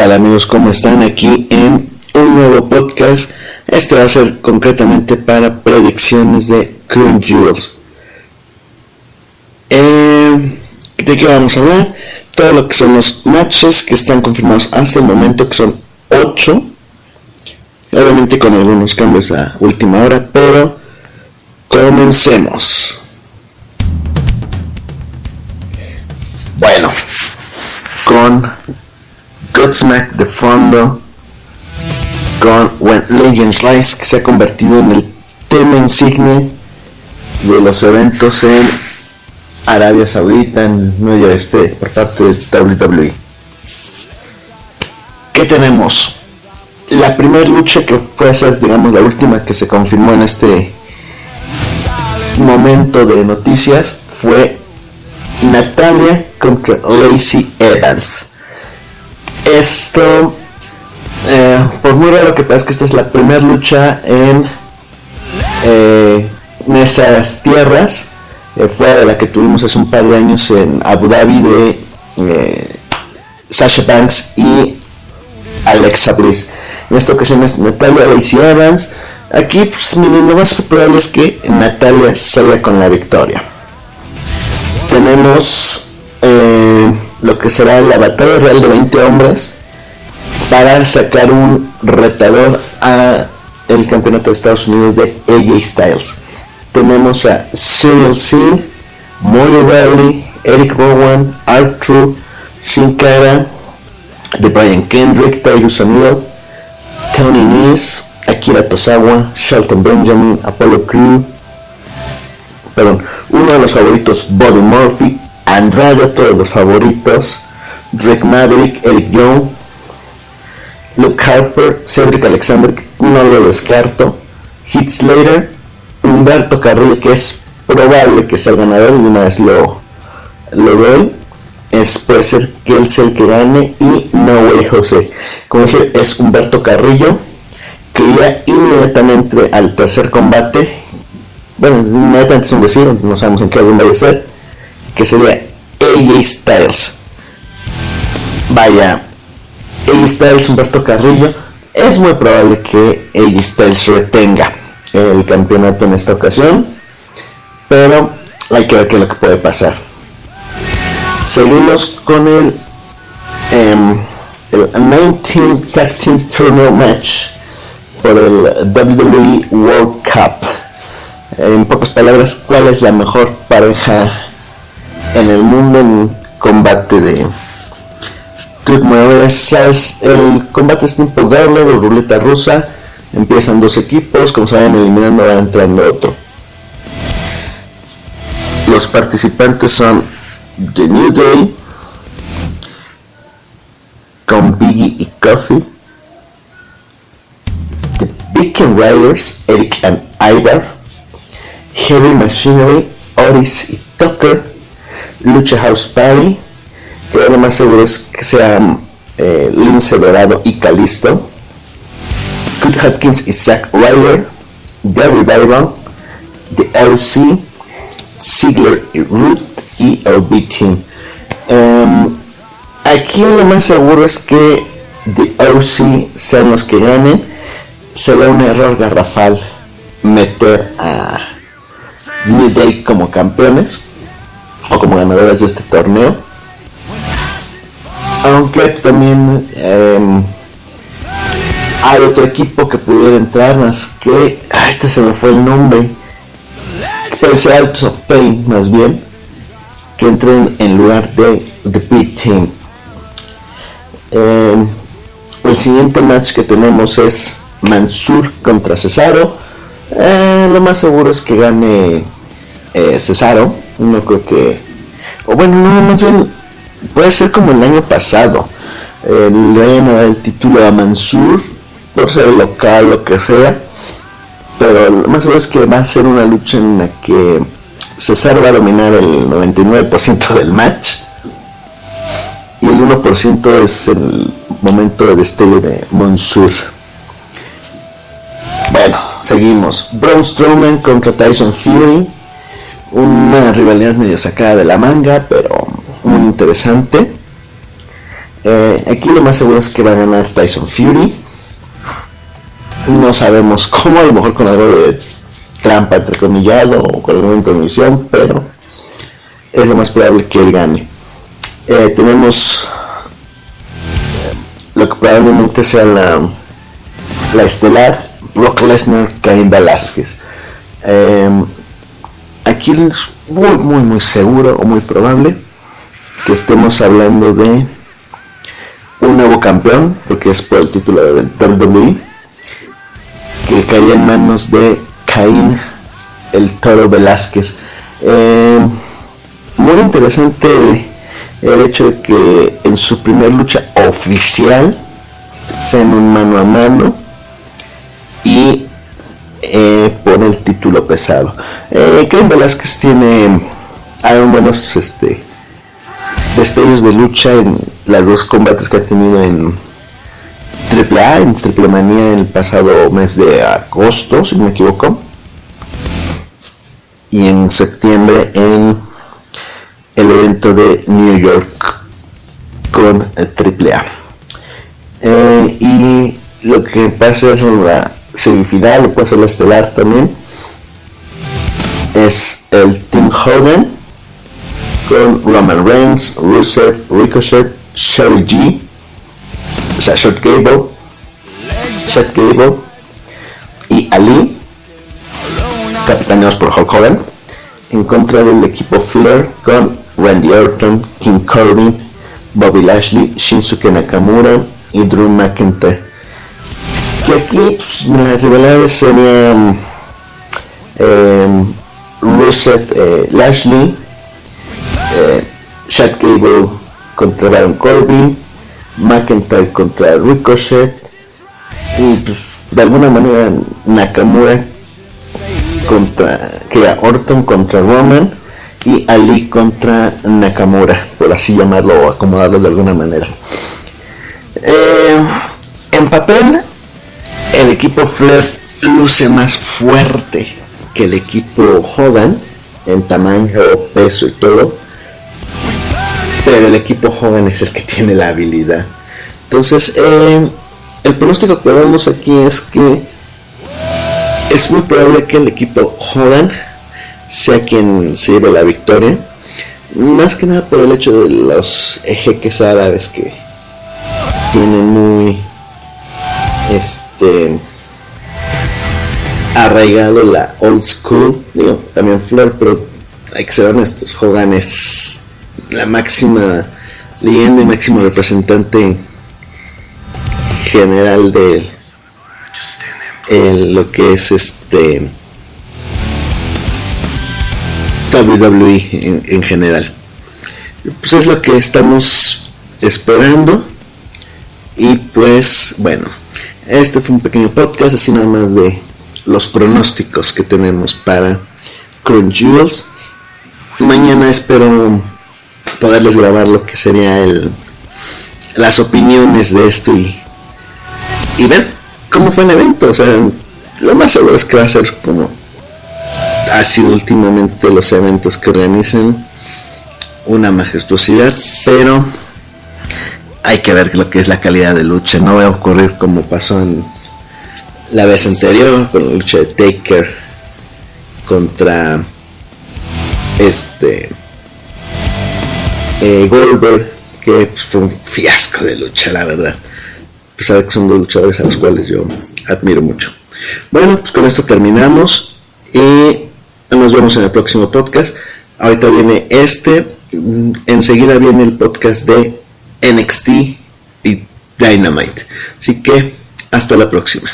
tal amigos? ¿Cómo están? Aquí en un nuevo podcast. Este va a ser concretamente para predicciones de Jewels. Eh, ¿De qué vamos a hablar? Todo lo que son los matches que están confirmados hasta el momento, que son 8. Obviamente con algunos cambios a última hora, pero comencemos. Bueno, con Godsmack de fondo, con When Legends Rise, que se ha convertido en el tema insigne de los eventos en Arabia Saudita, en Medio Este, por parte de WWE. ¿Qué tenemos? La primera lucha que fue esa, digamos, la última que se confirmó en este momento de noticias fue Natalia contra Lacey Evans. Esto, eh, por muy raro que parezca, esta es la primera lucha en, eh, esas tierras. Eh, fue de la que tuvimos hace un par de años en Abu Dhabi de Sasha Banks y Alexa Bliss. En esta ocasión es Natalia Lacey Evans. Aquí, pues, lo más probable es que Natalia salga con la victoria. Tenemos lo que será la batalla real de 20 hombres para sacar un retador a el campeonato de Estados Unidos de AJ Styles. Tenemos a Cyril Singh, Molly Riley, Eric Rowan, Arthur, Sin Cara, de Brian Kendrick, Tyrus O'Neill, Tony Nese, Akira Tosawa, Shelton Benjamin, Apollo Crew, perdón, uno de los favoritos, Bobby Murphy, Andrade, todos los favoritos, Drake Maverick, Eric Young, Luke Harper, Cedric Alexander, no lo descarto, Heath Slater, Humberto Carrillo, que es probable que sea el ganador, y una vez lo, lo doy, es, puede ser que él sea el que gane, y No Way José. Como dije, es Humberto Carrillo, que iría inmediatamente al tercer combate, bueno, inmediatamente es un no sabemos en qué orden va a ser, que sería AJ Styles. Vaya, AJ Styles, Humberto Carrillo, es muy probable que AJ Styles retenga el campeonato en esta ocasión, pero hay que ver qué es lo que puede pasar. Seguimos con el, um, el 19 Tag Team Tournament Match por el WWE World Cup. En pocas palabras, ¿cuál es la mejor pareja en el mundo en combate de el combate es tipo Gauntlet o ruleta rusa. Empiezan dos equipos como vayan eliminando va entrando otro. Los participantes son The New Day con Biggie y Coffee The Beacon Riders Eric and Ivar Heavy Machinery Oris y Tucker Lucha House Party, que lo más seguro es que sean eh, Lince Dorado y Calisto, Kurt Hopkins y Zack Ryder, Gary Byron, The LC, Ziggler y Root y el B-Team. Em, aquí lo más seguro es que The LC sean los que ganen. Será un error garrafal meter a New Day como campeones o como ganadoras de este torneo. Aunque también em, hay otro equipo que pudiera entrar, más que. este se me fue el nombre. Ser Out of Pain, más bien. Que entren en lugar de The Big Team. Em, el siguiente match que tenemos es Mansur contra Cesaro. Eh, lo más seguro es que gane eh, Cesaro no creo que o bueno no más bien puede ser como el año pasado le vayan a dar el título a Mansur por ser local lo que sea pero lo más seguro es que va a ser una lucha en la que César va a dominar el 99% del match y el 1% es el momento de destello de Mansur. Bueno seguimos. Braun Strowman contra Tyson Fury una rivalidad medio sacada de la manga, pero muy interesante. Eh, aquí lo más seguro es que va a ganar Tyson Fury. No sabemos cómo, a lo mejor con algo de trampa entrecomillado o con alguna intromisión, pero es lo más probable que él gane. Eh, tenemos eh, lo que probablemente sea la, la estelar Brock Lesnar, Cain Velázquez. Aquí es muy, muy, muy seguro o muy probable que estemos hablando de un nuevo campeón, porque es por el título de WWE, que caía en manos de Caín el Toro Velázquez. Eh, muy interesante el, hecho de que en su primer lucha oficial sea en un mano a mano y título pesado. Eh, Caín Velázquez tiene buenos este destellos de lucha en los dos combates que ha tenido en AAA, en Triple Manía el pasado mes de agosto, si no me equivoco. Y en septiembre en el evento de New York con AAA. Eh, y lo que pasa en la semifinal, o puede ser la estelar también, es el Team Hogan con Roman Reigns, Rusev, Ricochet, Sherry G, o sea, Short Cable y Ali, capitaneados por Hulk Hogan, en contra del equipo Flair con Randy Orton, King Corbin, Bobby Lashley, Shinsuke Nakamura y Drew McIntyre. Que aquí pues, las rivalidades serían eh, Rusev eh, Lashley, eh, Chad Gable contra Baron Corbin, McIntyre contra Ricochet y pues, de alguna manera Nakamura contra que Orton contra Roman y Ali contra Nakamura, por así llamarlo o acomodarlo de alguna manera. Eh, en papel, el equipo Flair luce más fuerte que el equipo Hogan en tamaño, peso y todo pero el equipo joven es el que tiene la habilidad. Entonces, eh, el pronóstico que damos aquí es que es muy probable que el equipo joven sea quien se lleve la victoria. Más que nada por el hecho de los ejeques árabes que tienen muy este arraigado la old school. Digo, también Flor, pero hay que ser honestos, Hogan es la máxima leyenda y máximo representante general de lo que es este WWE en, general. Pues es lo que estamos esperando. Y pues bueno, este fue un pequeño podcast así nada más de los pronósticos que tenemos para Jewels. Mañana espero poderles grabar lo que sería el las opiniones de esto y, y ver cómo fue el evento. O sea, lo más seguro es que va a ser como ha sido últimamente los eventos que organizan una majestuosidad, pero hay que ver lo que es la calidad de lucha. No va a ocurrir como pasó en la vez anterior con la lucha de Taker contra este eh, Goldberg, que pues, fue un fiasco de lucha, la verdad. Pues sabe que son dos luchadores a los cuales yo admiro mucho. Bueno, pues con esto terminamos y nos vemos en el próximo podcast. Ahorita viene este, enseguida viene el podcast de NXT y Dynamite. Así que hasta la próxima.